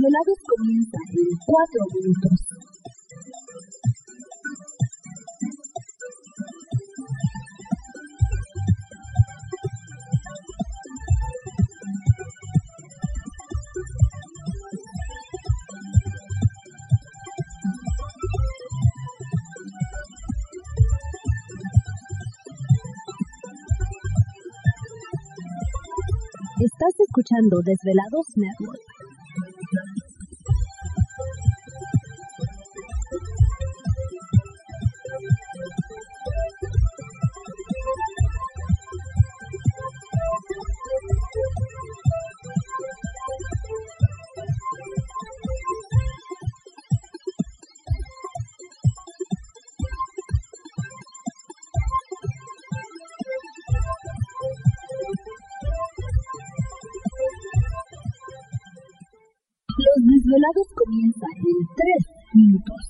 Los desvelados comienzan en 4 minutos. Estás escuchando Desvelados Network. Comienzan en 3 minutos.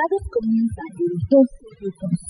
Los desvelados comienzan en 2 minutos.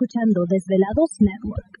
Escuchando Desvelados Network.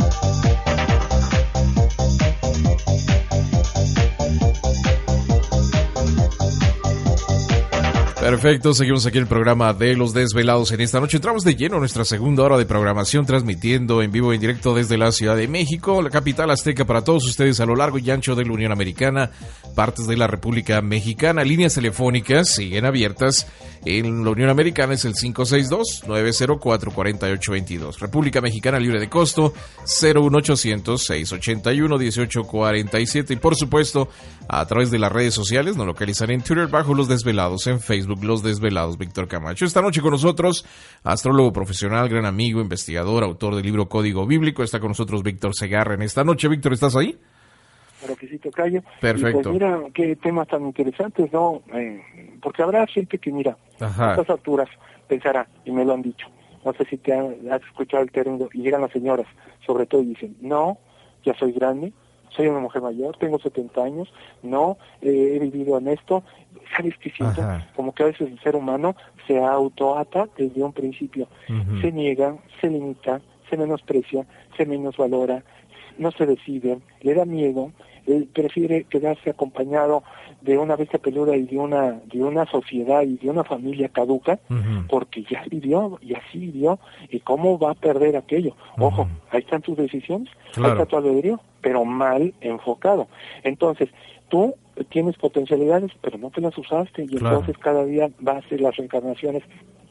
Perfecto, seguimos aquí el programa de Los Desvelados en esta noche. Entramos de lleno nuestra segunda hora de programación, transmitiendo en vivo y en directo desde la Ciudad de México, la capital azteca para todos ustedes a lo largo y ancho de la Unión Americana, partes de la República Mexicana. Líneas telefónicas siguen abiertas. En la Unión Americana es el 562-904-4822. República Mexicana libre de costo, 01800-681-1847. Y por supuesto, a través de las redes sociales, nos localizan en Twitter bajo Los Desvelados, en Facebook los Desvelados, Víctor Camacho. Esta noche con nosotros, astrólogo profesional, gran amigo, investigador, autor del libro Código Bíblico. Está con nosotros Víctor Segarra en esta noche. Víctor, ¿estás ahí? Claro que sí, Tocayo. Perfecto. pues mira, qué temas tan interesantes, ¿no? Eh, porque habrá gente que, mira, Ajá. a estas alturas pensará, y me lo han dicho, no sé si te han- has escuchado el término, y llegan las señoras, sobre todo, y dicen, no, ya soy grande, soy una mujer mayor, tengo 70 años, no, eh, he vivido en esto. ¿Sabes qué siento? Ajá. Como que a veces el ser humano se autoata desde un principio. Se niega, se limita, se menosprecia, se menosvalora, no se decide, le da miedo, él prefiere quedarse acompañado de una bestia peluda y de una, de una sociedad y de una familia caduca, porque ya vivió y así vivió, y cómo va a perder aquello. Ojo, ahí están tus decisiones, Claro. ahí está tu albedrío, pero mal enfocado. Entonces, tú tienes potencialidades, pero no te las usaste, y Claro. entonces cada día va a ser las reencarnaciones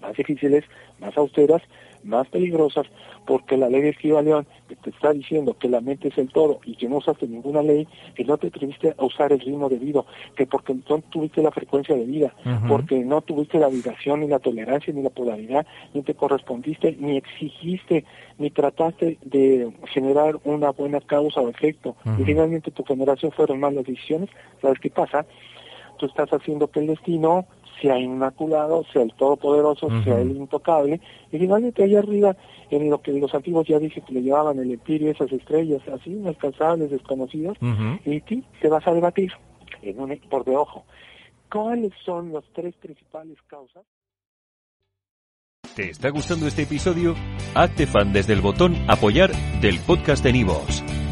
más difíciles, más austeras, más peligrosas, porque la ley de Esquivaleón que te está diciendo que la mente es el todo y que no usaste ninguna ley, que no te atreviste a usar el ritmo de vida, que porque no tuviste la frecuencia de vida, porque no tuviste la vibración, ni la tolerancia, ni la polaridad, ni te correspondiste, ni exigiste, ni trataste de generar una buena causa o efecto, y finalmente tu generación fueron malas decisiones, ¿sabes qué pasa? Tú estás haciendo que el destino sea inmaculado, sea el todopoderoso, Ujú. sea el intocable, y finalmente allá arriba, en lo que los antiguos ya dicen que le llamaban el empirio, esas estrellas así, inalcanzables, desconocidas, Ujú. y tú te vas a debatir en un por de ojo. ¿Cuáles son las tres principales causas? ¿Te está gustando este episodio? Hazte fan desde el botón Apoyar del podcast de Nivos.